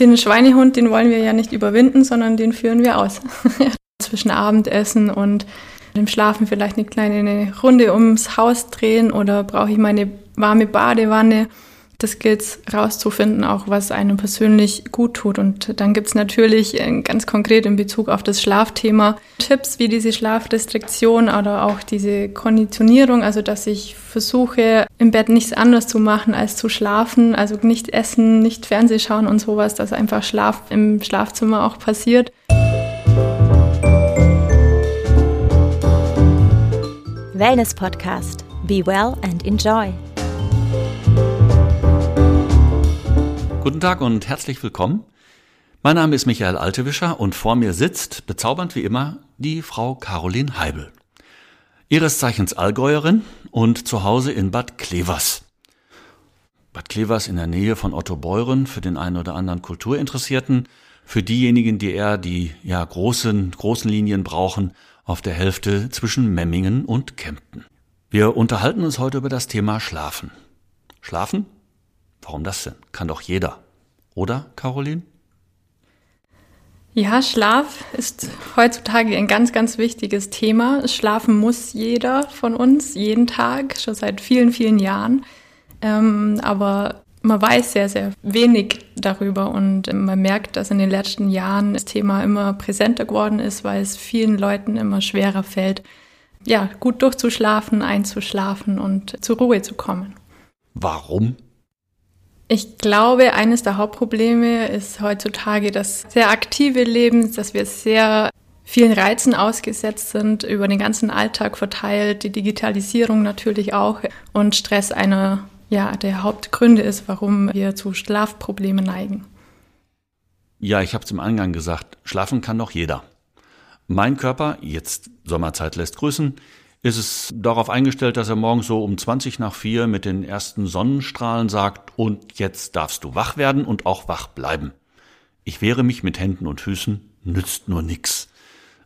Den Schweinehund, den wollen wir ja nicht überwinden, sondern den führen wir aus. Zwischen Abendessen und dem Schlafen vielleicht eine kleine Runde ums Haus drehen oder brauche ich meine warme Badewanne das gilt rauszufinden, auch was einem persönlich gut tut. Und dann gibt's natürlich äh, ganz konkret in Bezug auf das Schlafthema Tipps wie diese Schlafrestriktion oder auch diese Konditionierung, also dass ich versuche, im Bett nichts anderes zu machen als zu schlafen, also nicht essen, nicht Fernseh schauen und sowas, dass einfach Schlaf im Schlafzimmer auch passiert. Wellness Podcast. Be well and enjoy. Guten Tag und herzlich willkommen. Mein Name ist Michael Altewischer und vor mir sitzt, bezaubernd wie immer, die Frau Caroline Heibel. Ihres Zeichens Allgäuerin und zu Hause in Bad Klevers. Bad Klevers in der Nähe von Otto Beuren für den einen oder anderen Kulturinteressierten, für diejenigen, die eher die ja großen großen Linien brauchen, auf der Hälfte zwischen Memmingen und Kempten. Wir unterhalten uns heute über das Thema Schlafen. Schlafen Warum das denn? Kann doch jeder. Oder, Caroline? Ja, Schlaf ist heutzutage ein ganz, ganz wichtiges Thema. Schlafen muss jeder von uns jeden Tag, schon seit vielen, vielen Jahren. Ähm, aber man weiß sehr, sehr wenig darüber und man merkt, dass in den letzten Jahren das Thema immer präsenter geworden ist, weil es vielen Leuten immer schwerer fällt, ja, gut durchzuschlafen, einzuschlafen und zur Ruhe zu kommen. Warum ich glaube, eines der Hauptprobleme ist heutzutage das sehr aktive Leben, dass wir sehr vielen Reizen ausgesetzt sind, über den ganzen Alltag verteilt, die Digitalisierung natürlich auch und Stress einer ja, der Hauptgründe ist, warum wir zu Schlafproblemen neigen. Ja, ich habe es im Eingang gesagt, schlafen kann doch jeder. Mein Körper, jetzt Sommerzeit lässt grüßen, ist es darauf eingestellt, dass er morgens so um 20 nach 4 mit den ersten Sonnenstrahlen sagt, und jetzt darfst du wach werden und auch wach bleiben. Ich wehre mich mit Händen und Füßen, nützt nur nix.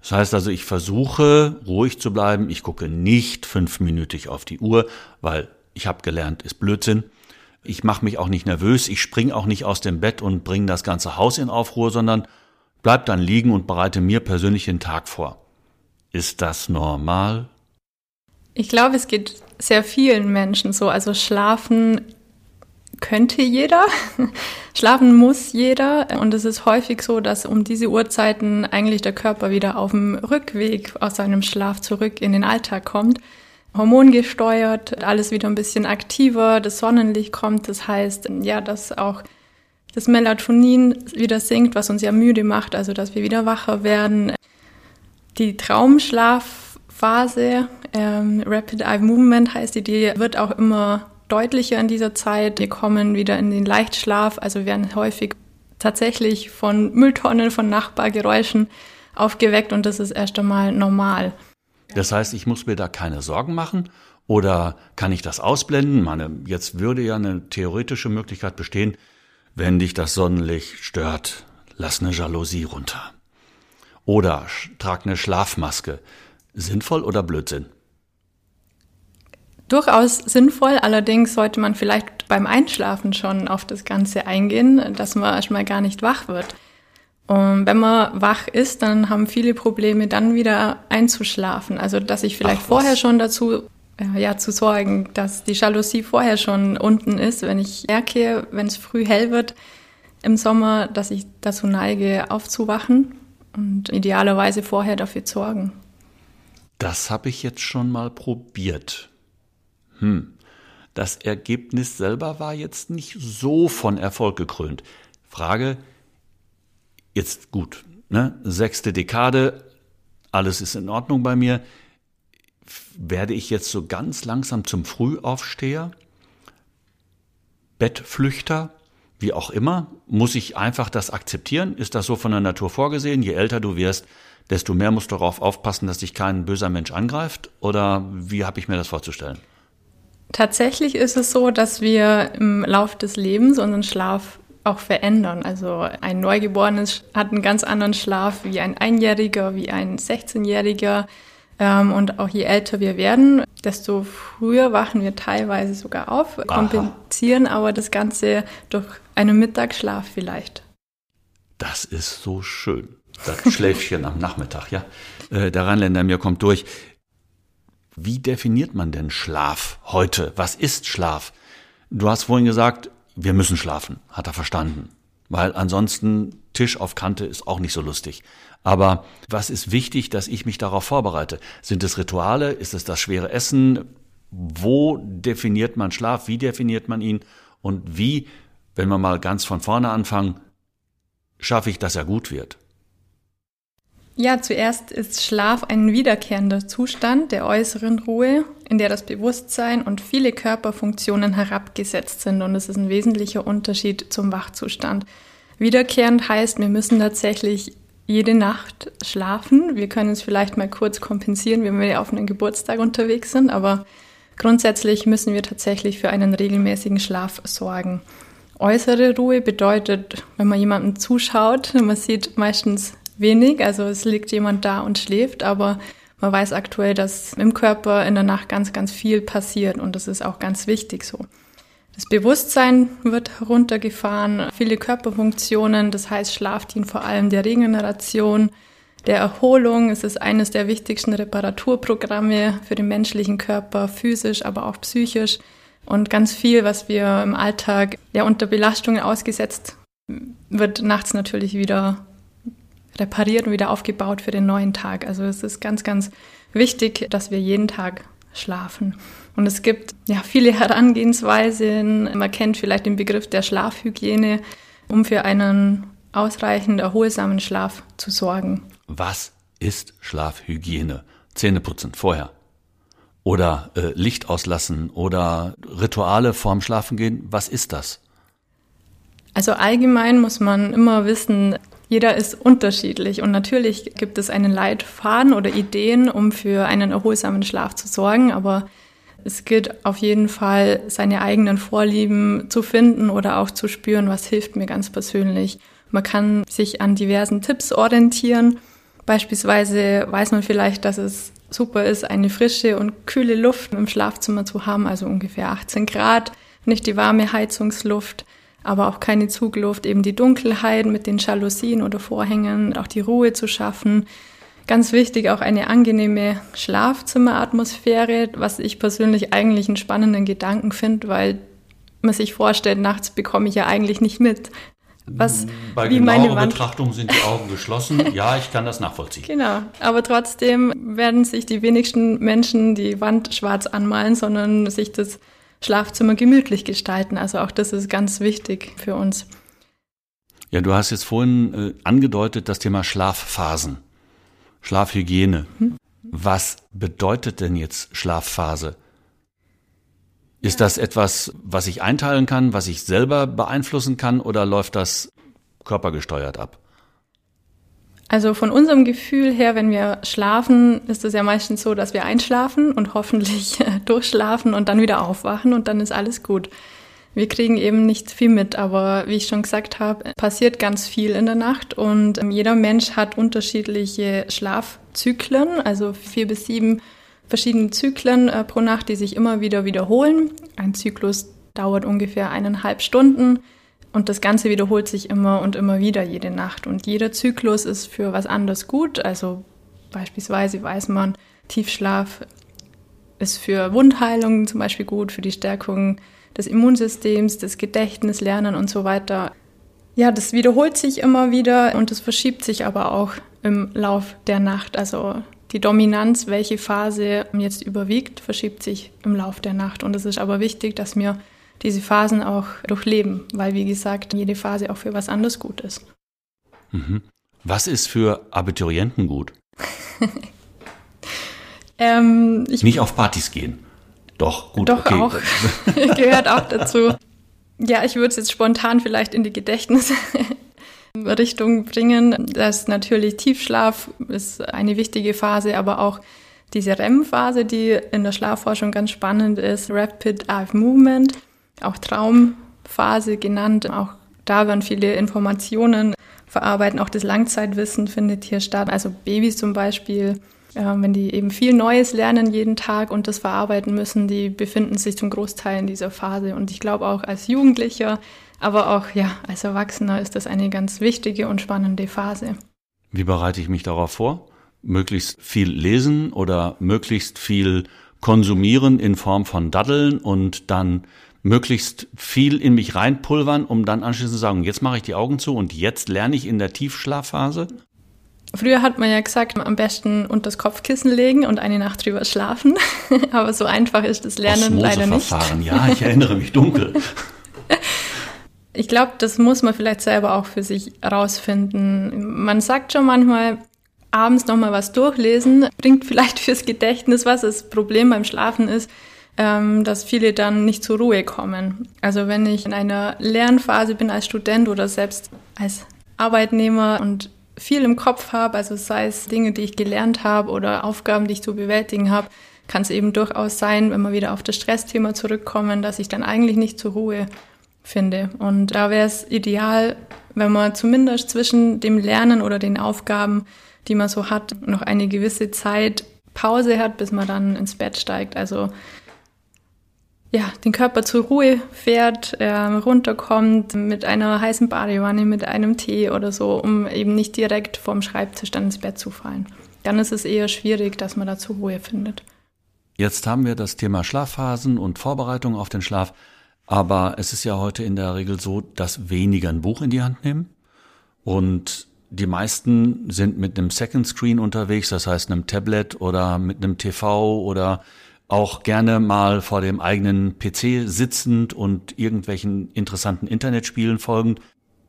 Das heißt also, ich versuche ruhig zu bleiben, ich gucke nicht fünfminütig auf die Uhr, weil ich habe gelernt, ist Blödsinn. Ich mache mich auch nicht nervös, ich spring auch nicht aus dem Bett und bringe das ganze Haus in Aufruhr, sondern bleib dann liegen und bereite mir persönlich den Tag vor. Ist das normal? Ich glaube, es geht sehr vielen Menschen so. Also schlafen könnte jeder, schlafen muss jeder. Und es ist häufig so, dass um diese Uhrzeiten eigentlich der Körper wieder auf dem Rückweg aus seinem Schlaf zurück in den Alltag kommt. Hormongesteuert, alles wieder ein bisschen aktiver, das Sonnenlicht kommt. Das heißt, ja, dass auch das Melatonin wieder sinkt, was uns ja müde macht, also dass wir wieder wacher werden. Die Traumschlaf Phase. Ähm, Rapid Eye Movement heißt die, die wird auch immer deutlicher in dieser Zeit. Wir kommen wieder in den Leichtschlaf, also werden häufig tatsächlich von Mülltonnen, von Nachbargeräuschen aufgeweckt und das ist erst einmal normal. Das heißt, ich muss mir da keine Sorgen machen oder kann ich das ausblenden? Meine, jetzt würde ja eine theoretische Möglichkeit bestehen, wenn dich das Sonnenlicht stört, lass eine Jalousie runter. Oder trag eine Schlafmaske. Sinnvoll oder Blödsinn? Durchaus sinnvoll, allerdings sollte man vielleicht beim Einschlafen schon auf das Ganze eingehen, dass man erstmal gar nicht wach wird. Und wenn man wach ist, dann haben viele Probleme, dann wieder einzuschlafen. Also, dass ich vielleicht Ach, vorher schon dazu, äh, ja, zu sorgen, dass die Jalousie vorher schon unten ist, wenn ich merke, wenn es früh hell wird im Sommer, dass ich dazu neige, aufzuwachen und idealerweise vorher dafür sorgen. Das habe ich jetzt schon mal probiert. Hm. Das Ergebnis selber war jetzt nicht so von Erfolg gekrönt. Frage, jetzt gut, ne? Sechste Dekade, alles ist in Ordnung bei mir. Werde ich jetzt so ganz langsam zum Frühaufsteher? Bettflüchter? Wie auch immer? Muss ich einfach das akzeptieren? Ist das so von der Natur vorgesehen? Je älter du wirst, desto mehr musst du darauf aufpassen, dass dich kein böser Mensch angreift? Oder wie habe ich mir das vorzustellen? Tatsächlich ist es so, dass wir im Lauf des Lebens unseren Schlaf auch verändern. Also ein Neugeborenes hat einen ganz anderen Schlaf wie ein Einjähriger, wie ein 16-Jähriger. Ähm, und auch je älter wir werden, desto früher wachen wir teilweise sogar auf, kompensieren aber das Ganze durch einen Mittagsschlaf vielleicht. Das ist so schön. Das Schläfchen am Nachmittag, ja. Äh, der Rheinländer mir kommt durch. Wie definiert man denn Schlaf heute? Was ist Schlaf? Du hast vorhin gesagt, wir müssen schlafen. Hat er verstanden. Weil ansonsten Tisch auf Kante ist auch nicht so lustig. Aber was ist wichtig, dass ich mich darauf vorbereite? Sind es Rituale? Ist es das schwere Essen? Wo definiert man Schlaf? Wie definiert man ihn? Und wie, wenn wir mal ganz von vorne anfangen, schaffe ich, dass er gut wird? Ja, zuerst ist Schlaf ein wiederkehrender Zustand der äußeren Ruhe, in der das Bewusstsein und viele Körperfunktionen herabgesetzt sind. Und es ist ein wesentlicher Unterschied zum Wachzustand. Wiederkehrend heißt, wir müssen tatsächlich jede Nacht schlafen. Wir können es vielleicht mal kurz kompensieren, wenn wir auf einem Geburtstag unterwegs sind, aber grundsätzlich müssen wir tatsächlich für einen regelmäßigen Schlaf sorgen. Äußere Ruhe bedeutet, wenn man jemanden zuschaut, man sieht meistens wenig. Also es liegt jemand da und schläft, aber man weiß aktuell, dass im Körper in der Nacht ganz, ganz viel passiert und das ist auch ganz wichtig so. Das Bewusstsein wird heruntergefahren, viele Körperfunktionen, das heißt Schlaf dient vor allem der Regeneration, der Erholung. Es ist eines der wichtigsten Reparaturprogramme für den menschlichen Körper, physisch, aber auch psychisch. Und ganz viel, was wir im Alltag ja unter Belastungen ausgesetzt, wird nachts natürlich wieder repariert und wieder aufgebaut für den neuen Tag. Also es ist ganz, ganz wichtig, dass wir jeden Tag schlafen. Und es gibt ja viele Herangehensweisen. Man kennt vielleicht den Begriff der Schlafhygiene, um für einen ausreichend erholsamen Schlaf zu sorgen. Was ist Schlafhygiene? Zähneputzen vorher. Oder äh, Licht auslassen oder Rituale vorm Schlafengehen. Was ist das? Also allgemein muss man immer wissen, jeder ist unterschiedlich und natürlich gibt es einen Leitfaden oder Ideen, um für einen erholsamen Schlaf zu sorgen, aber es gilt auf jeden Fall, seine eigenen Vorlieben zu finden oder auch zu spüren, was hilft mir ganz persönlich. Man kann sich an diversen Tipps orientieren. Beispielsweise weiß man vielleicht, dass es super ist, eine frische und kühle Luft im Schlafzimmer zu haben, also ungefähr 18 Grad, nicht die warme Heizungsluft aber auch keine Zugluft, eben die Dunkelheit mit den Jalousien oder Vorhängen, auch die Ruhe zu schaffen. Ganz wichtig auch eine angenehme Schlafzimmeratmosphäre, was ich persönlich eigentlich einen spannenden Gedanken finde, weil man sich vorstellt, nachts bekomme ich ja eigentlich nicht mit. Was, Bei wie genauerer meine Betrachtung sind die Augen geschlossen. Ja, ich kann das nachvollziehen. Genau, aber trotzdem werden sich die wenigsten Menschen die Wand schwarz anmalen, sondern sich das Schlafzimmer gemütlich gestalten. Also auch das ist ganz wichtig für uns. Ja, du hast jetzt vorhin äh, angedeutet das Thema Schlafphasen, Schlafhygiene. Hm? Was bedeutet denn jetzt Schlafphase? Ist das etwas, was ich einteilen kann, was ich selber beeinflussen kann oder läuft das körpergesteuert ab? Also von unserem Gefühl her, wenn wir schlafen, ist es ja meistens so, dass wir einschlafen und hoffentlich durchschlafen und dann wieder aufwachen und dann ist alles gut. Wir kriegen eben nicht viel mit, aber wie ich schon gesagt habe, passiert ganz viel in der Nacht und ähm, jeder Mensch hat unterschiedliche Schlafzyklen, also vier bis sieben verschiedene Zyklen äh, pro Nacht, die sich immer wieder wiederholen. Ein Zyklus dauert ungefähr eineinhalb Stunden. Und das Ganze wiederholt sich immer und immer wieder jede Nacht. Und jeder Zyklus ist für was anderes gut. Also beispielsweise weiß man, Tiefschlaf ist für Wundheilung zum Beispiel gut, für die Stärkung des Immunsystems, des Gedächtnis, Lernen und so weiter. Ja, das wiederholt sich immer wieder und es verschiebt sich aber auch im Lauf der Nacht. Also die Dominanz, welche Phase jetzt überwiegt, verschiebt sich im Lauf der Nacht. Und es ist aber wichtig, dass wir diese Phasen auch durchleben, weil wie gesagt, jede Phase auch für was anderes gut ist. Mhm. Was ist für Abiturienten gut? ähm, Nicht auf Partys gehen. Doch, gut. Doch okay. auch. Gehört auch dazu. Ja, ich würde es jetzt spontan vielleicht in die Gedächtnisrichtung bringen. Das natürlich Tiefschlaf ist eine wichtige Phase, aber auch diese REM-Phase, die in der Schlafforschung ganz spannend ist, Rapid Eye Movement auch Traumphase genannt. Auch da werden viele Informationen verarbeiten. Auch das Langzeitwissen findet hier statt. Also Babys zum Beispiel äh, wenn die eben viel Neues lernen jeden Tag und das verarbeiten müssen, die befinden sich zum Großteil in dieser Phase. Und ich glaube auch als Jugendlicher, aber auch ja als Erwachsener ist das eine ganz wichtige und spannende Phase. Wie bereite ich mich darauf vor? Möglichst viel lesen oder möglichst viel konsumieren in Form von Daddeln und dann möglichst viel in mich reinpulvern, um dann anschließend zu sagen, jetzt mache ich die Augen zu und jetzt lerne ich in der Tiefschlafphase? Früher hat man ja gesagt, am besten unter das Kopfkissen legen und eine Nacht drüber schlafen. Aber so einfach ist das Lernen leider nicht. Ja, ich erinnere mich dunkel. Ich glaube, das muss man vielleicht selber auch für sich rausfinden. Man sagt schon manchmal, abends nochmal was durchlesen, bringt vielleicht fürs Gedächtnis was. Das Problem beim Schlafen ist, dass viele dann nicht zur Ruhe kommen. Also wenn ich in einer Lernphase bin als Student oder selbst als Arbeitnehmer und viel im Kopf habe, also sei es Dinge, die ich gelernt habe oder Aufgaben, die ich zu bewältigen habe, kann es eben durchaus sein, wenn wir wieder auf das Stressthema zurückkommen, dass ich dann eigentlich nicht zur Ruhe finde. Und da wäre es ideal, wenn man zumindest zwischen dem Lernen oder den Aufgaben, die man so hat, noch eine gewisse Zeit Pause hat, bis man dann ins Bett steigt. Also ja, den Körper zur Ruhe fährt, äh, runterkommt mit einer heißen Badewanne, mit einem Tee oder so, um eben nicht direkt vorm Schreibtisch dann ins Bett zu fallen. Dann ist es eher schwierig, dass man da zur Ruhe findet. Jetzt haben wir das Thema Schlafphasen und Vorbereitung auf den Schlaf. Aber es ist ja heute in der Regel so, dass weniger ein Buch in die Hand nehmen. Und die meisten sind mit einem Second Screen unterwegs, das heißt einem Tablet oder mit einem TV oder auch gerne mal vor dem eigenen PC sitzend und irgendwelchen interessanten Internetspielen folgend.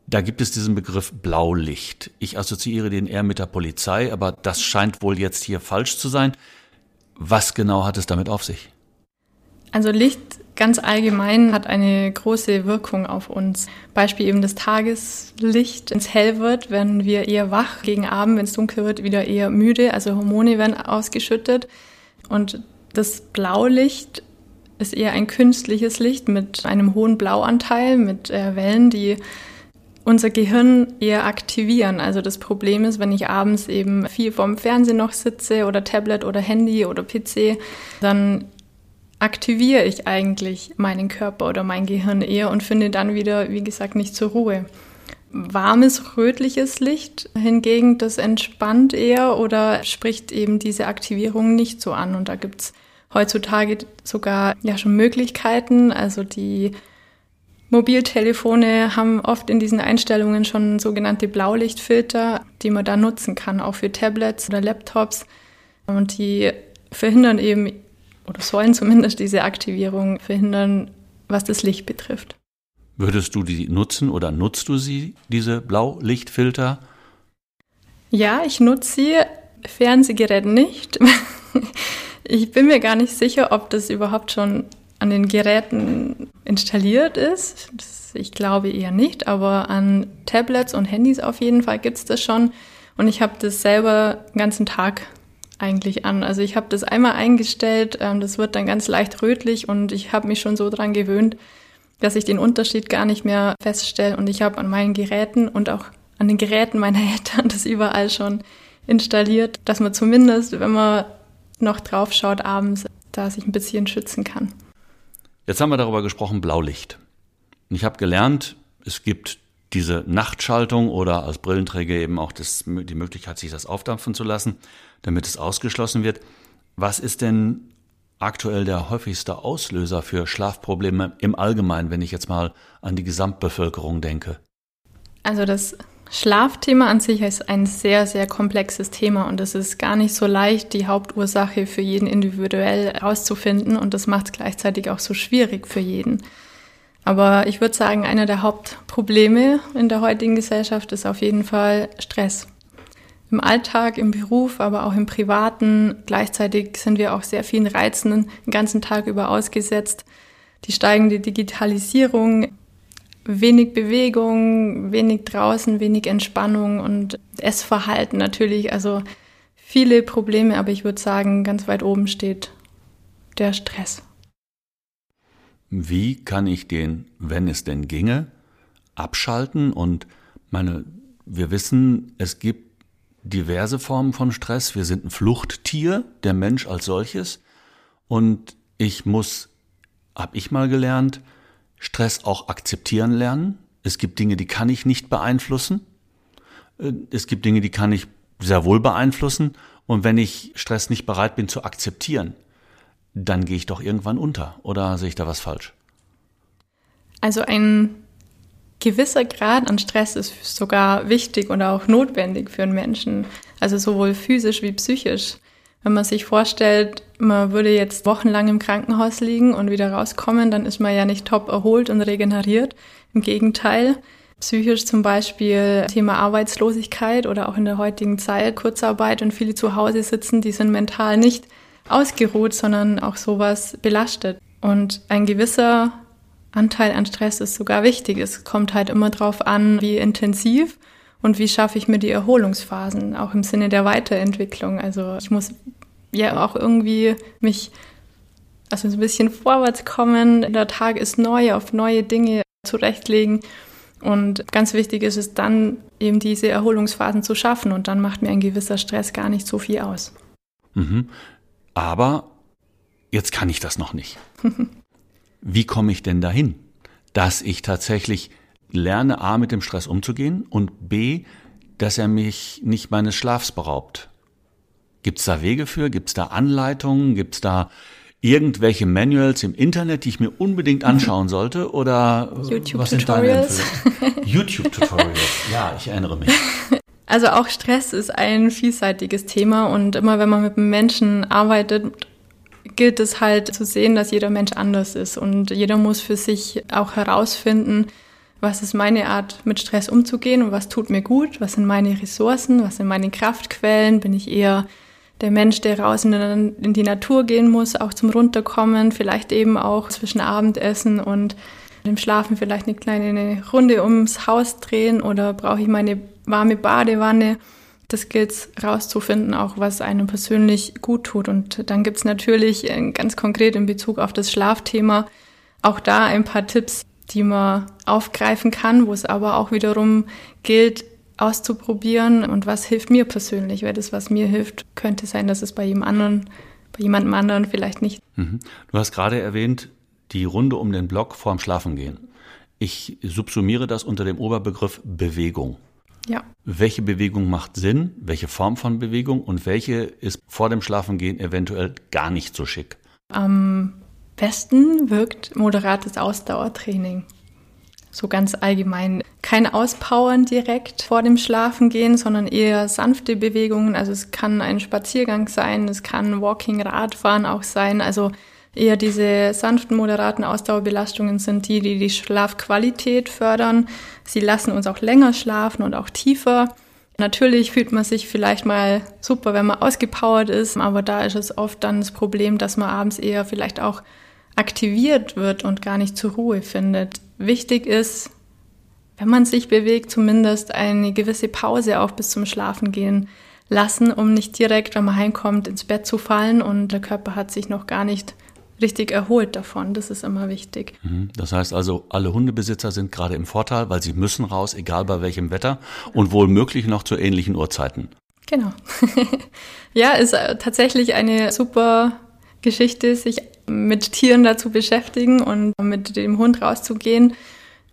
Da gibt es diesen Begriff Blaulicht. Ich assoziiere den eher mit der Polizei, aber das scheint wohl jetzt hier falsch zu sein. Was genau hat es damit auf sich? Also Licht ganz allgemein hat eine große Wirkung auf uns. Beispiel eben das Tageslicht, wenn es hell wird, werden wir eher wach, gegen Abend, wenn es dunkel wird, wieder eher müde, also Hormone werden ausgeschüttet. Und das Blaulicht ist eher ein künstliches Licht mit einem hohen Blauanteil, mit äh, Wellen, die unser Gehirn eher aktivieren. Also das Problem ist, wenn ich abends eben viel vorm Fernsehen noch sitze oder Tablet oder Handy oder PC, dann aktiviere ich eigentlich meinen Körper oder mein Gehirn eher und finde dann wieder, wie gesagt, nicht zur Ruhe. Warmes, rötliches Licht hingegen, das entspannt eher oder spricht eben diese Aktivierung nicht so an. Und da gibt's heutzutage sogar ja schon Möglichkeiten. Also die Mobiltelefone haben oft in diesen Einstellungen schon sogenannte Blaulichtfilter, die man da nutzen kann, auch für Tablets oder Laptops. Und die verhindern eben oder sollen zumindest diese Aktivierung verhindern, was das Licht betrifft. Würdest du die nutzen oder nutzt du sie, diese Blaulichtfilter? Ja, ich nutze sie, Fernsehgerät nicht. ich bin mir gar nicht sicher, ob das überhaupt schon an den Geräten installiert ist. Das, ich glaube eher nicht, aber an Tablets und Handys auf jeden Fall gibt es das schon. Und ich habe das selber den ganzen Tag eigentlich an. Also ich habe das einmal eingestellt, ähm, das wird dann ganz leicht rötlich und ich habe mich schon so dran gewöhnt, dass ich den Unterschied gar nicht mehr feststelle und ich habe an meinen Geräten und auch an den Geräten meiner Eltern das überall schon installiert, dass man zumindest, wenn man noch drauf schaut abends, da sich ein bisschen schützen kann. Jetzt haben wir darüber gesprochen, Blaulicht. Ich habe gelernt, es gibt diese Nachtschaltung oder als Brillenträger eben auch das, die Möglichkeit, sich das aufdampfen zu lassen, damit es ausgeschlossen wird. Was ist denn aktuell der häufigste Auslöser für Schlafprobleme im Allgemeinen, wenn ich jetzt mal an die Gesamtbevölkerung denke? Also das Schlafthema an sich ist ein sehr, sehr komplexes Thema und es ist gar nicht so leicht, die Hauptursache für jeden individuell herauszufinden und das macht es gleichzeitig auch so schwierig für jeden. Aber ich würde sagen, einer der Hauptprobleme in der heutigen Gesellschaft ist auf jeden Fall Stress. Im Alltag, im Beruf, aber auch im Privaten. Gleichzeitig sind wir auch sehr vielen Reizen den ganzen Tag über ausgesetzt. Die steigende Digitalisierung, wenig Bewegung, wenig draußen, wenig Entspannung und Essverhalten natürlich. Also viele Probleme, aber ich würde sagen, ganz weit oben steht der Stress. Wie kann ich den, wenn es denn ginge, abschalten? Und meine, wir wissen, es gibt diverse Formen von Stress. Wir sind ein Fluchttier, der Mensch als solches. Und ich muss, hab ich mal gelernt, Stress auch akzeptieren lernen. Es gibt Dinge, die kann ich nicht beeinflussen. Äh, es gibt Dinge, die kann ich sehr wohl beeinflussen. Und wenn ich Stress nicht bereit bin zu akzeptieren, dann gehe ich doch irgendwann unter. Oder sehe ich da was falsch? Also ein gewisser Grad an Stress ist sogar wichtig oder auch notwendig für einen Menschen. Also sowohl physisch wie psychisch. Wenn man sich vorstellt, man würde jetzt wochenlang im Krankenhaus liegen und wieder rauskommen, dann ist man ja nicht top erholt und regeneriert. Im Gegenteil, psychisch zum Beispiel Thema Arbeitslosigkeit oder auch in der heutigen Zeit Kurzarbeit und viele zu Hause sitzen, die sind mental nicht ausgeruht, sondern auch sowas belastet. Und ein gewisser Anteil an Stress ist sogar wichtig. Es kommt halt immer drauf an, wie intensiv und wie schaffe ich mir die Erholungsphasen, auch im Sinne der Weiterentwicklung. Also ich muss ja auch irgendwie mich also ein bisschen vorwärts kommen. Der Tag ist neu, auf neue Dinge zurechtlegen. Und ganz wichtig ist es dann, eben diese Erholungsphasen zu schaffen. Und dann macht mir ein gewisser Stress gar nicht so viel aus. Mhm. Aber jetzt kann ich das noch nicht. Wie komme ich denn dahin, dass ich tatsächlich lerne, A, mit dem Stress umzugehen und B, dass er mich nicht meines Schlafs beraubt? Gibt es da Wege für? Gibt es da Anleitungen? Gibt es da irgendwelche Manuals im Internet, die ich mir unbedingt anschauen sollte? Oder YouTube-Tutorials? YouTube-Tutorials, ja, ich erinnere mich. Also auch Stress ist ein vielseitiges Thema und immer wenn man mit einem Menschen arbeitet, gilt es halt zu sehen, dass jeder Mensch anders ist und jeder muss für sich auch herausfinden, was ist meine Art, mit Stress umzugehen und was tut mir gut, was sind meine Ressourcen, was sind meine Kraftquellen, bin ich eher der Mensch, der raus in die Natur gehen muss, auch zum Runterkommen, vielleicht eben auch zwischen Abendessen und dem Schlafen vielleicht eine kleine Runde ums Haus drehen oder brauche ich meine warme Badewanne? Das gilt rauszufinden, auch was einem persönlich gut tut. Und dann gibt's natürlich äh, ganz konkret in Bezug auf das Schlafthema auch da ein paar Tipps, die man aufgreifen kann, wo es aber auch wiederum gilt, auszuprobieren und was hilft mir persönlich, weil das, was mir hilft, könnte sein, dass es bei jedem anderen, bei jemandem anderen vielleicht nicht. Mhm. Du hast gerade erwähnt, die Runde um den Block vorm Schlafengehen. Ich subsumiere das unter dem Oberbegriff Bewegung. Ja. Welche Bewegung macht Sinn, welche Form von Bewegung und welche ist vor dem Schlafengehen eventuell gar nicht so schick? Am besten wirkt moderates Ausdauertraining. So ganz allgemein. Kein Auspowern direkt vor dem Schlafengehen, sondern eher sanfte Bewegungen. Also es kann ein Spaziergang sein, es kann Walking, Radfahren auch sein. Also Eher diese sanften, moderaten Ausdauerbelastungen sind die, die die Schlafqualität fördern. Sie lassen uns auch länger schlafen und auch tiefer. Natürlich fühlt man sich vielleicht mal super, wenn man ausgepowert ist, aber da ist es oft dann das Problem, dass man abends eher vielleicht auch aktiviert wird und gar nicht zur Ruhe findet. Wichtig ist, wenn man sich bewegt, zumindest eine gewisse Pause auch bis zum Schlafen gehen lassen, um nicht direkt, wenn man heimkommt, ins Bett zu fallen und der Körper hat sich noch gar nicht richtig erholt davon. Das ist immer wichtig. Mhm. Das heißt also, alle Hundebesitzer sind gerade im Vorteil, weil sie müssen raus, egal bei welchem Wetter und wohl möglich noch zu ähnlichen Uhrzeiten. Genau. ja, ist äh, tatsächlich eine super Geschichte, sich mit Tieren dazu beschäftigen und mit dem Hund rauszugehen.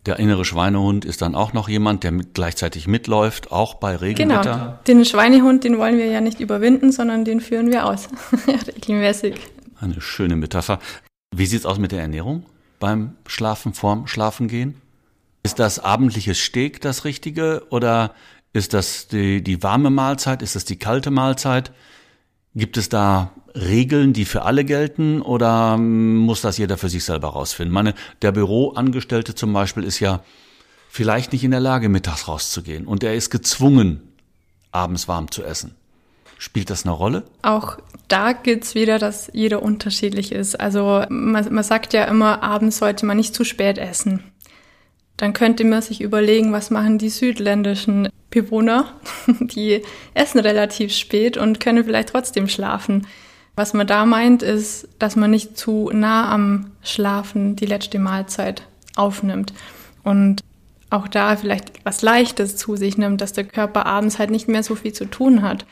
Der innere Schweinehund ist dann auch noch jemand, der mit, gleichzeitig mitläuft, auch bei Regenwetter. Genau. Den Schweinehund, den wollen wir ja nicht überwinden, sondern den führen wir aus, regelmäßig. Eine schöne Metapher. Wie sieht's aus mit der Ernährung beim Schlafen, vorm Schlafengehen? Ist das abendliches Steak das Richtige oder ist das die, die warme Mahlzeit? Ist das die kalte Mahlzeit? Gibt es da Regeln, die für alle gelten oder muss das jeder für sich selber rausfinden? Meine, der Büroangestellte zum Beispiel ist ja vielleicht nicht in der Lage, mittags rauszugehen und er ist gezwungen, abends warm zu essen. Spielt das eine Rolle? Auch da gibt's wieder, dass jeder unterschiedlich ist. Also man, man sagt ja immer, abends sollte man nicht zu spät essen. Dann könnte man sich überlegen, was machen die südländischen Bewohner? Die essen relativ spät und können vielleicht trotzdem schlafen. Was man da meint, ist, dass man nicht zu nah am Schlafen die letzte Mahlzeit aufnimmt. Und auch da vielleicht was Leichtes zu sich nimmt, dass der Körper abends halt nicht mehr so viel zu tun hat.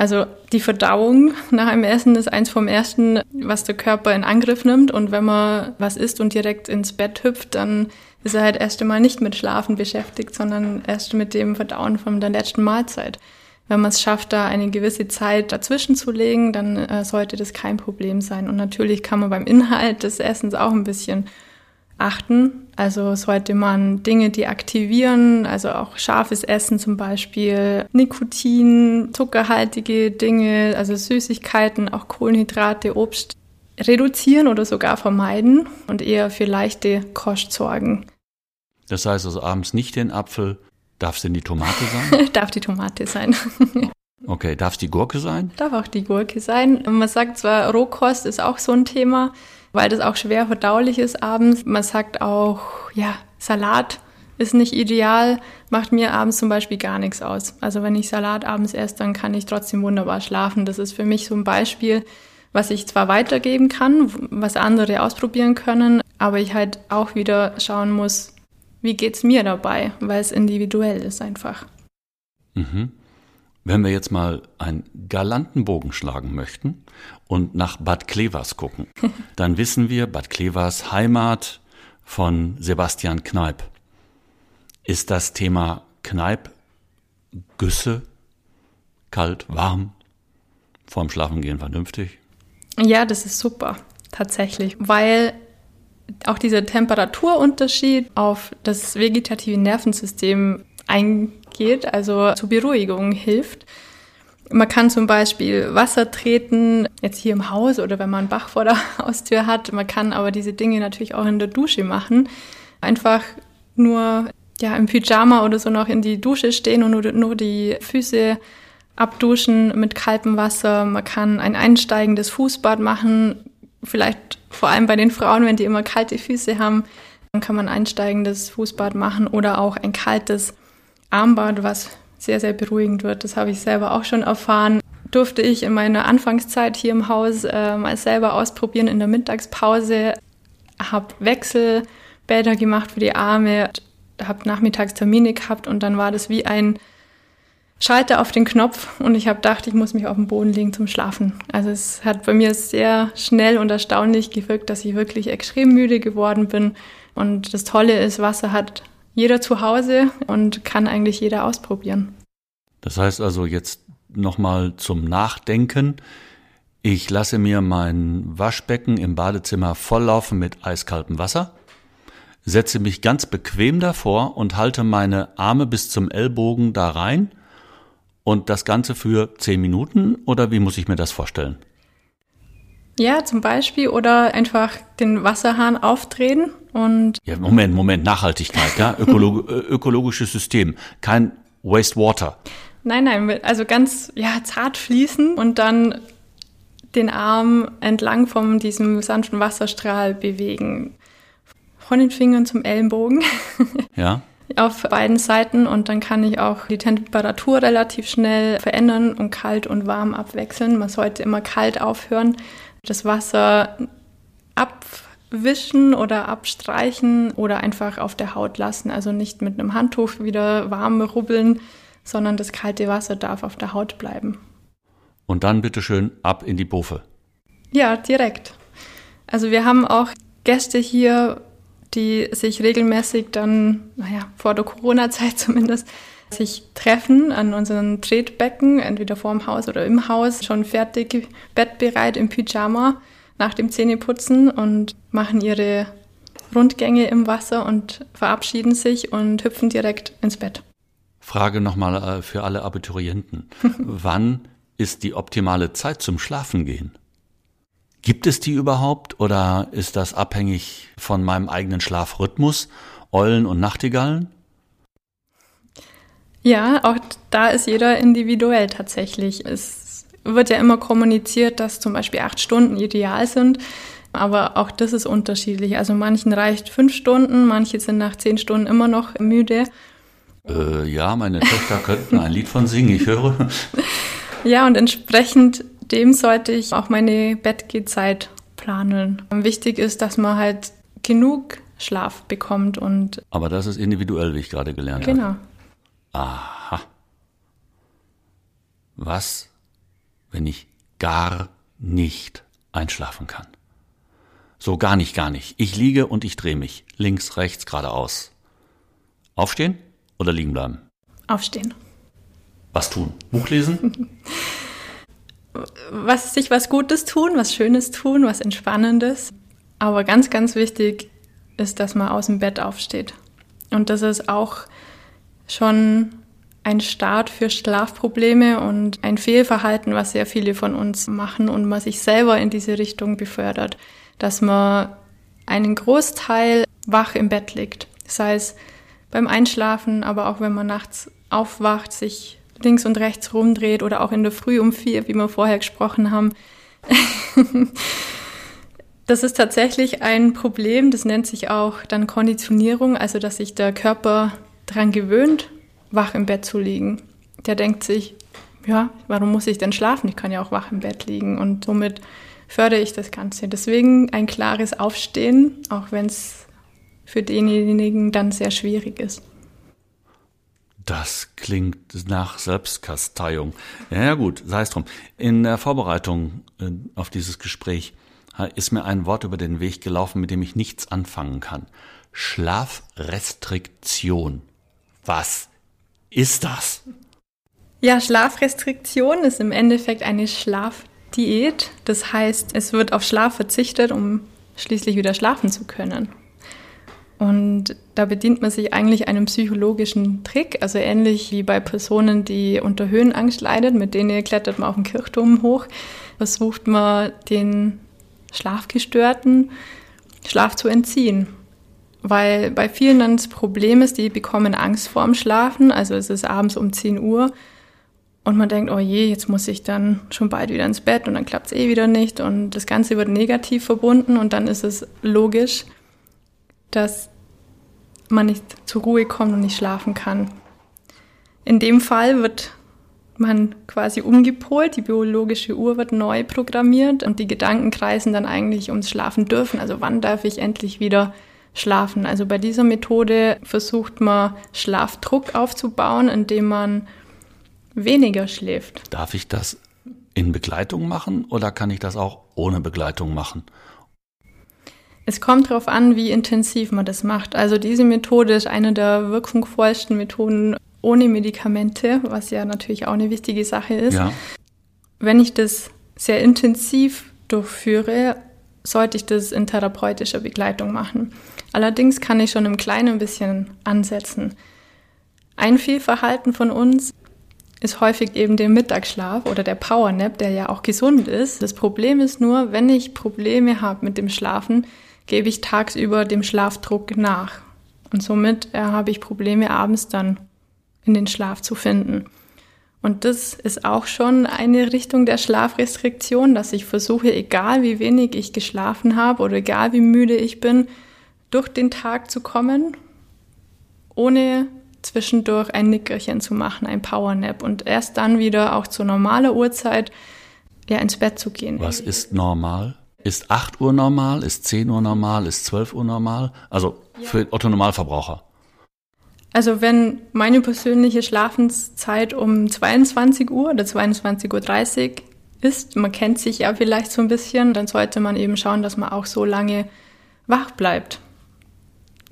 Also die Verdauung nach einem Essen ist eins vom ersten, was der Körper in Angriff nimmt. Und wenn man was isst und direkt ins Bett hüpft, dann ist er halt erst einmal nicht mit Schlafen beschäftigt, sondern erst mit dem Verdauen von der letzten Mahlzeit. Wenn man es schafft, da eine gewisse Zeit dazwischen zu legen, dann äh, sollte das kein Problem sein. Und natürlich kann man beim Inhalt des Essens auch ein bisschen achten. Also sollte man Dinge deaktivieren, also auch scharfes Essen zum Beispiel, Nikotin, zuckerhaltige Dinge, also Süßigkeiten, auch Kohlenhydrate, Obst reduzieren oder sogar vermeiden und eher für leichte Kost sorgen. Das heißt also abends nicht den Apfel, darf es denn die Tomate sein? darf die Tomate sein. okay, darf es die Gurke sein? Darf auch die Gurke sein. Man sagt zwar, Rohkost ist auch so ein Thema, weil das auch schwer verdaulich ist abends. Man sagt auch, ja, Salat ist nicht ideal, macht mir abends zum Beispiel gar nichts aus. Also wenn ich Salat abends esse, dann kann ich trotzdem wunderbar schlafen. Das ist für mich so ein Beispiel, was ich zwar weitergeben kann, was andere ausprobieren können, aber ich halt auch wieder schauen muss, wie geht's mir dabei, weil es individuell ist einfach. Mhm. Wenn wir jetzt mal einen galanten Bogen schlagen möchten und nach Bad Klevers gucken, dann wissen wir, Bad Klevers Heimat von Sebastian Kneip. Ist das Thema Kneip Güsse, kalt, warm, vorm Schlafengehen vernünftig? Ja, das ist super, tatsächlich, weil auch dieser Temperaturunterschied auf das vegetative Nervensystem eingeht, also zur Beruhigung hilft. Man kann zum Beispiel Wasser treten, jetzt hier im Haus oder wenn man einen Bach vor der Haustür hat. Man kann aber diese Dinge natürlich auch in der Dusche machen. Einfach nur ja, im Pyjama oder so noch in die Dusche stehen und nur, nur die Füße abduschen mit kaltem Wasser. Man kann ein einsteigendes Fußbad machen, vielleicht vor allem bei den Frauen, wenn die immer kalte Füße haben, dann kann man ein einsteigendes Fußbad machen oder auch ein kaltes Armbad, was sehr, sehr beruhigend wird. Das habe ich selber auch schon erfahren. Durfte ich in meiner Anfangszeit hier im Haus äh, mal selber ausprobieren in der Mittagspause. Habe Wechselbäder gemacht für die Arme, habe nachmittags Termine gehabt und dann war das wie ein Schalter auf den Knopf und ich habe gedacht, ich muss mich auf den Boden legen zum Schlafen. Also es hat bei mir sehr schnell und erstaunlich gewirkt, dass ich wirklich extrem müde geworden bin. Und das Tolle ist, Wasser hat jeder zu Hause und kann eigentlich jeder ausprobieren. Das heißt also jetzt nochmal zum Nachdenken. Ich lasse mir mein Waschbecken im Badezimmer volllaufen mit eiskaltem Wasser, setze mich ganz bequem davor und halte meine Arme bis zum Ellbogen da rein und das Ganze für zehn Minuten oder wie muss ich mir das vorstellen? Ja, zum Beispiel oder einfach den Wasserhahn aufdrehen und. Ja, Moment, Moment, Nachhaltigkeit, ja, Ökolog äh, ökologisches System, kein Wastewater. Nein, nein, also ganz ja zart fließen und dann den Arm entlang von diesem sanften Wasserstrahl bewegen. Von den Fingern zum Ellenbogen. Ja auf beiden Seiten und dann kann ich auch die Temperatur relativ schnell verändern und kalt und warm abwechseln. Man sollte immer kalt aufhören, das Wasser abwischen oder abstreichen oder einfach auf der Haut lassen. Also nicht mit einem Handtuch wieder warm rubbeln, sondern das kalte Wasser darf auf der Haut bleiben. Und dann bitteschön ab in die Bofe. Ja, direkt. Also wir haben auch Gäste hier, die sich regelmäßig dann, naja, vor der Corona-Zeit zumindest, sich treffen an unseren Tretbecken, entweder vorm Haus oder im Haus, schon fertig, bettbereit im Pyjama nach dem Zähneputzen und machen ihre Rundgänge im Wasser und verabschieden sich und hüpfen direkt ins Bett. Frage nochmal äh, für alle Abiturienten. Wann ist die optimale Zeit zum Schlafen gehen? Gibt es die überhaupt oder ist das abhängig von meinem eigenen Schlafrhythmus, Eulen und Nachtigallen? Ja, auch da ist jeder individuell tatsächlich. Es wird ja immer kommuniziert, dass zum Beispiel acht Stunden ideal sind, aber auch das ist unterschiedlich. Also manchen reicht fünf Stunden, manche sind nach zehn Stunden immer noch müde. Äh, ja, meine Töchter könnten ein Lied von singen, ich höre. Ja, und entsprechend dem sollte ich auch meine Bettgehzeit planen. Wichtig ist, dass man halt genug Schlaf bekommt und. Aber das ist individuell, wie ich gerade gelernt genau. habe. Genau. Aha. Was, wenn ich gar nicht einschlafen kann? So gar nicht, gar nicht. Ich liege und ich drehe mich. Links, rechts, geradeaus. Aufstehen oder liegen bleiben? Aufstehen. Was tun? Buch lesen? was sich was Gutes tun, was Schönes tun, was Entspannendes. Aber ganz, ganz wichtig ist, dass man aus dem Bett aufsteht. Und das ist auch schon ein Start für Schlafprobleme und ein Fehlverhalten, was sehr viele von uns machen und man sich selber in diese Richtung befördert, dass man einen Großteil wach im Bett liegt, sei es beim Einschlafen, aber auch wenn man nachts aufwacht, sich links und rechts rumdreht oder auch in der Früh um vier, wie wir vorher gesprochen haben. das ist tatsächlich ein Problem, das nennt sich auch dann Konditionierung, also dass sich der Körper daran gewöhnt, wach im Bett zu liegen. Der denkt sich, ja, warum muss ich denn schlafen? Ich kann ja auch wach im Bett liegen. Und somit fördere ich das Ganze. Deswegen ein klares Aufstehen, auch wenn es für denjenigen dann sehr schwierig ist. Das klingt nach Selbstkasteiung. Ja, gut, sei es drum. In der Vorbereitung äh, auf dieses Gespräch ist mir ein Wort über den Weg gelaufen, mit dem ich nichts anfangen kann. Schlafrestriktion. Was ist das? Ja, Schlafrestriktion ist im Endeffekt eine Schlafdiät. Das heißt, es wird auf Schlaf verzichtet, um schließlich wieder schlafen zu können. Und da bedient man sich eigentlich einem psychologischen Trick, also ähnlich wie bei Personen, die unter Höhenangst leiden, mit denen klettert man auf den Kirchturm hoch, versucht man? Den Schlafgestörten Schlaf zu entziehen. Weil bei vielen dann das Problem ist, die bekommen Angst vorm Schlafen, also es ist abends um 10 Uhr und man denkt, oh je, jetzt muss ich dann schon bald wieder ins Bett und dann klappt es eh wieder nicht und das Ganze wird negativ verbunden und dann ist es logisch, dass man nicht zur Ruhe kommt und nicht schlafen kann. In dem Fall wird man quasi umgepolt, die biologische Uhr wird neu programmiert und die Gedanken kreisen dann eigentlich ums Schlafen dürfen. Also wann darf ich endlich wieder schlafen? Also bei dieser Methode versucht man Schlafdruck aufzubauen, indem man weniger schläft. Darf ich das in Begleitung machen oder kann ich das auch ohne Begleitung machen? Es kommt darauf an, wie intensiv man das macht. Also diese Methode ist eine der wirkungsvollsten Methoden ohne Medikamente, was ja natürlich auch eine wichtige Sache ist. Ja. Wenn ich das sehr intensiv durchführe, sollte ich das in therapeutischer Begleitung machen. Allerdings kann ich schon im Kleinen ein bisschen ansetzen. Ein Fehlverhalten von uns ist häufig eben der Mittagsschlaf oder der Powernap, der ja auch gesund ist. Das Problem ist nur, wenn ich Probleme habe mit dem Schlafen, gebe ich tagsüber dem Schlafdruck nach. Und somit äh, habe ich Probleme abends dann in den Schlaf zu finden. Und das ist auch schon eine Richtung der Schlafrestriktion, dass ich versuche, egal wie wenig ich geschlafen habe oder egal wie müde ich bin, durch den Tag zu kommen, ohne zwischendurch ein Nickerchen zu machen, ein Powernap und erst dann wieder auch zu normaler Uhrzeit ja, ins Bett zu gehen. Was ist normal? Ist 8 Uhr normal? Ist 10 Uhr normal? Ist 12 Uhr normal? Also für Otto Normalverbraucher. Also wenn meine persönliche Schlafenszeit um 22 Uhr oder 22.30 Uhr ist, man kennt sich ja vielleicht so ein bisschen, dann sollte man eben schauen, dass man auch so lange wach bleibt.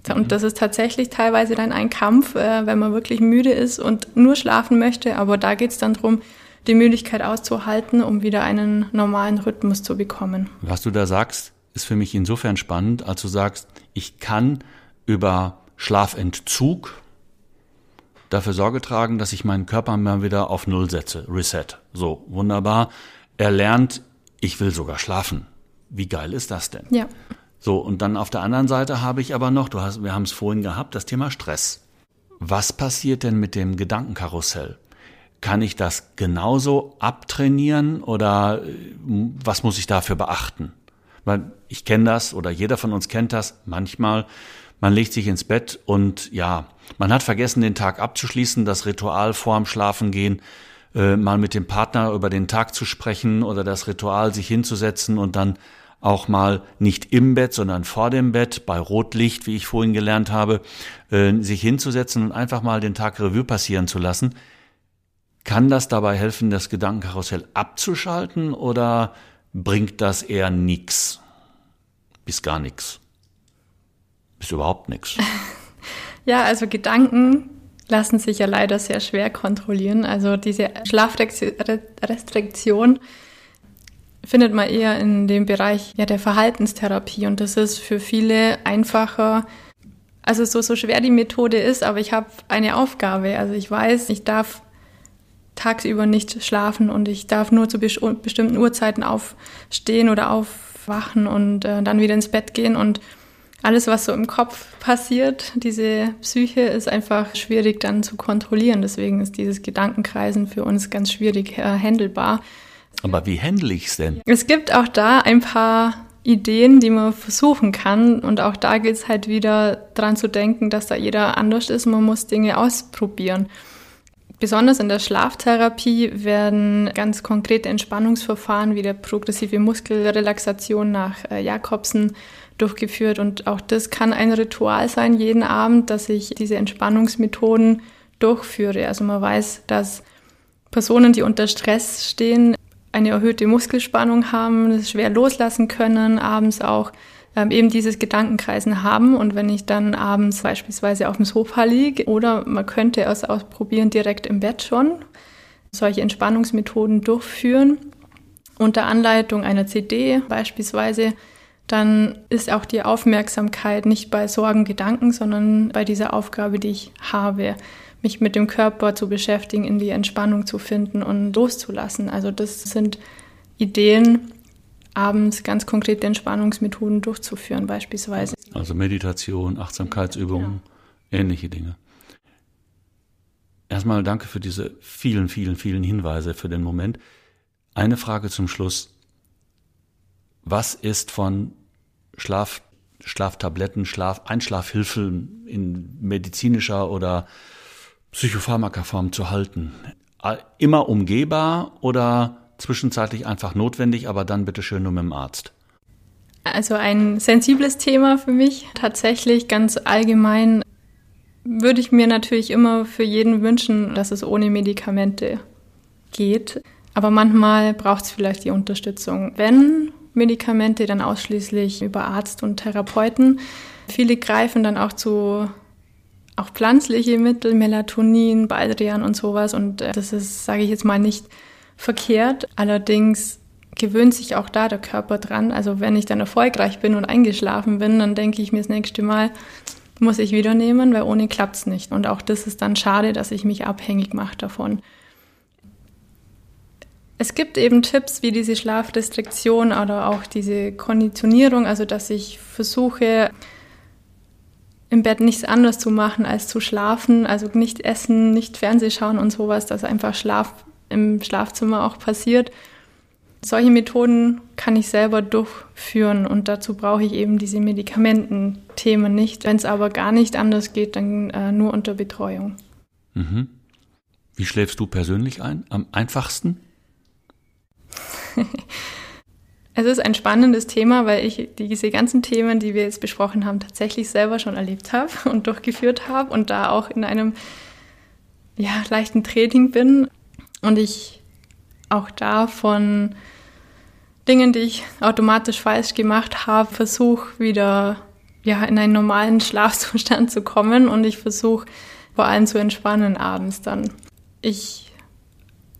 Und mhm. das ist tatsächlich teilweise dann ein Kampf, äh, wenn man wirklich müde ist und nur schlafen möchte. Aber da geht es dann darum, die Müdigkeit auszuhalten, um wieder einen normalen Rhythmus zu bekommen. Was du da sagst, ist für mich insofern spannend, als du sagst, ich kann über Schlafentzug dafür Sorge tragen, dass ich meinen Körper mal wieder auf Null setze, Reset. So, wunderbar. Er lernt, ich will sogar schlafen. Wie geil ist das denn? Ja. So, und dann auf der anderen Seite habe ich aber noch, du hast, wir haben es vorhin gehabt, das Thema Stress. Was passiert denn mit dem Gedankenkarussell? Kann ich das genauso abtrainieren oder äh, was muss ich dafür beachten? Weil ich kenne das oder jeder von uns kennt das. Manchmal, man legt sich ins Bett und ja, man hat vergessen, den Tag abzuschließen, das Ritual vorm Schlafengehen, äh, mal mit dem Partner über den Tag zu sprechen oder das Ritual sich hinzusetzen und dann auch mal nicht im Bett, sondern vor dem Bett, bei Rotlicht, wie ich vorhin gelernt habe, äh, sich hinzusetzen und einfach mal den Tag Revue passieren zu lassen. Kann das dabei helfen, das Gedankenkarussell abzuschalten oder bringt das eher nix? Bis gar nix. Bis überhaupt nix. Ja, also Gedanken lassen sich ja leider sehr schwer kontrollieren. Also diese Schlafrestriktion findet man eher in dem Bereich ja, der Verhaltenstherapie und das ist für viele einfacher. Also so, so schwer die Methode ist, aber ich habe eine Aufgabe. Also ich weiß, ich darf tagsüber nicht schlafen und ich darf nur zu bestimmten Uhrzeiten aufstehen oder aufwachen und äh, dann wieder ins Bett gehen und alles, was so im Kopf passiert, diese Psyche ist einfach schwierig dann zu kontrollieren. Deswegen ist dieses Gedankenkreisen für uns ganz schwierig äh, handelbar. Aber wie handle ich es denn? Es gibt auch da ein paar Ideen, die man versuchen kann. Und auch da gilt es halt wieder dran zu denken, dass da jeder anders ist. Man muss Dinge ausprobieren. Besonders in der Schlaftherapie werden ganz konkrete Entspannungsverfahren wie der progressive Muskelrelaxation nach äh, Jakobsen durchgeführt. Und auch das kann ein Ritual sein, jeden Abend, dass ich diese Entspannungsmethoden durchführe. Also man weiß, dass Personen, die unter Stress stehen, eine erhöhte Muskelspannung haben, das schwer loslassen können, abends auch ähm, eben dieses Gedankenkreisen haben. Und wenn ich dann abends beispielsweise auf dem Sofa liege oder man könnte es ausprobieren direkt im Bett schon, solche Entspannungsmethoden durchführen, unter Anleitung einer CD beispielsweise, dann ist auch die Aufmerksamkeit nicht bei Sorgen, Gedanken, sondern bei dieser Aufgabe, die ich habe, mich mit dem Körper zu beschäftigen, in die Entspannung zu finden und loszulassen. Also das sind Ideen, abends ganz konkrete Entspannungsmethoden durchzuführen beispielsweise. Also Meditation, Achtsamkeitsübungen, ja. ähnliche Dinge. Erstmal danke für diese vielen, vielen, vielen Hinweise für den Moment. Eine Frage zum Schluss. Was ist von Schlaf, Schlaftabletten, Schlaf, Einschlafhilfen in medizinischer oder Psychopharmakaform zu halten? Immer umgehbar oder zwischenzeitlich einfach notwendig, aber dann bitte schön nur mit dem Arzt? Also ein sensibles Thema für mich. Tatsächlich ganz allgemein würde ich mir natürlich immer für jeden wünschen, dass es ohne Medikamente geht. Aber manchmal braucht es vielleicht die Unterstützung. Wenn Medikamente, dann ausschließlich über Arzt und Therapeuten. Viele greifen dann auch zu auch pflanzliche Mittel, Melatonin, Baldrian und sowas. Und äh, das ist, sage ich jetzt mal, nicht verkehrt. Allerdings gewöhnt sich auch da der Körper dran. Also wenn ich dann erfolgreich bin und eingeschlafen bin, dann denke ich mir das nächste Mal, muss ich wieder nehmen, weil ohne klappt es nicht. Und auch das ist dann schade, dass ich mich abhängig mache davon. Es gibt eben Tipps wie diese Schlafrestriktion oder auch diese Konditionierung, also dass ich versuche, im Bett nichts anderes zu machen als zu schlafen, also nicht essen, nicht Fernseh schauen und sowas, dass einfach Schlaf im Schlafzimmer auch passiert. Solche Methoden kann ich selber durchführen und dazu brauche ich eben diese Medikamententhemen nicht. Wenn es aber gar nicht anders geht, dann äh, nur unter Betreuung. Mhm. Wie schläfst du persönlich ein? Am einfachsten? es ist ein spannendes Thema, weil ich diese ganzen Themen, die wir jetzt besprochen haben, tatsächlich selber schon erlebt habe und durchgeführt habe und da auch in einem ja, leichten Training bin. Und ich auch da von Dingen, die ich automatisch falsch gemacht habe, versuche wieder ja, in einen normalen Schlafzustand zu kommen und ich versuche vor allem zu entspannen abends dann. Ich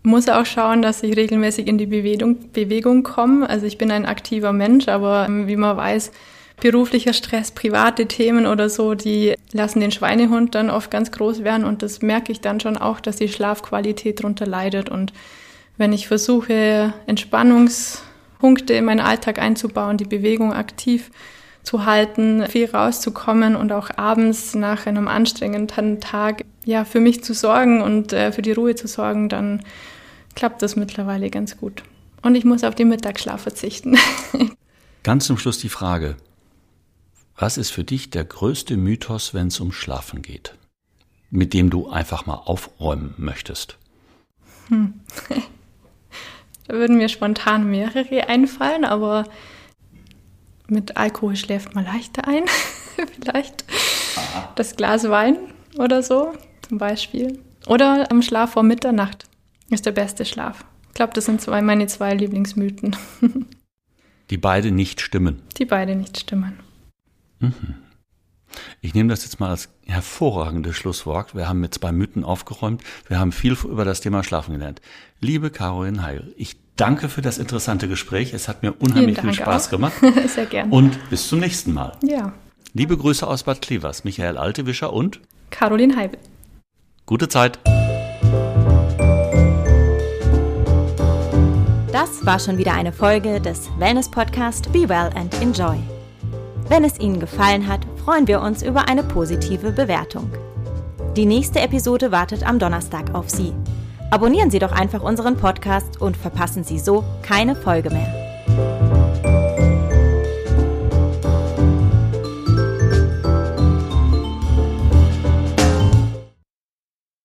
muss auch schauen, dass ich regelmäßig in die Bewegung, Bewegung komme. Also ich bin ein aktiver Mensch, aber wie man weiß, beruflicher Stress, private Themen oder so, die lassen den Schweinehund dann oft ganz groß werden und das merke ich dann schon auch, dass die Schlafqualität darunter leidet. Und wenn ich versuche, Entspannungspunkte in meinen Alltag einzubauen, die Bewegung aktiv zu halten, viel rauszukommen und auch abends nach einem anstrengenden Tag ja für mich zu sorgen und äh, für die Ruhe zu sorgen, dann klappt das mittlerweile ganz gut. Und ich muss auf den Mittagsschlaf verzichten. Ganz zum Schluss die Frage, was ist für dich der größte Mythos, wenn es um Schlafen geht, mit dem du einfach mal aufräumen möchtest? Hm. da würden mir spontan mehrere einfallen, aber mit Alkohol schläft man leichter ein. Vielleicht das Glas Wein oder so zum Beispiel. Oder am Schlaf vor Mitternacht ist der beste Schlaf. Ich glaube, das sind zwei, meine zwei Lieblingsmythen. Die beide nicht stimmen. Die beide nicht stimmen. Ich nehme das jetzt mal als hervorragendes Schlusswort. Wir haben mit zwei Mythen aufgeräumt. Wir haben viel über das Thema Schlafen gelernt. Liebe Caroline Heil, ich danke für das interessante Gespräch. Es hat mir unheimlich viel Spaß auch. gemacht. Sehr gern. Und bis zum nächsten Mal. ja, Liebe Grüße aus Bad Klevers, Michael Altewischer und Caroline Heibel. gute Zeit. Das war schon wieder eine Folge des Wellness Podcast Be Well and Enjoy. Wenn es Ihnen gefallen hat, freuen wir uns über eine positive Bewertung. Die nächste Episode wartet am Donnerstag auf Sie. Abonnieren Sie doch einfach unseren Podcast und verpassen Sie so keine Folge mehr.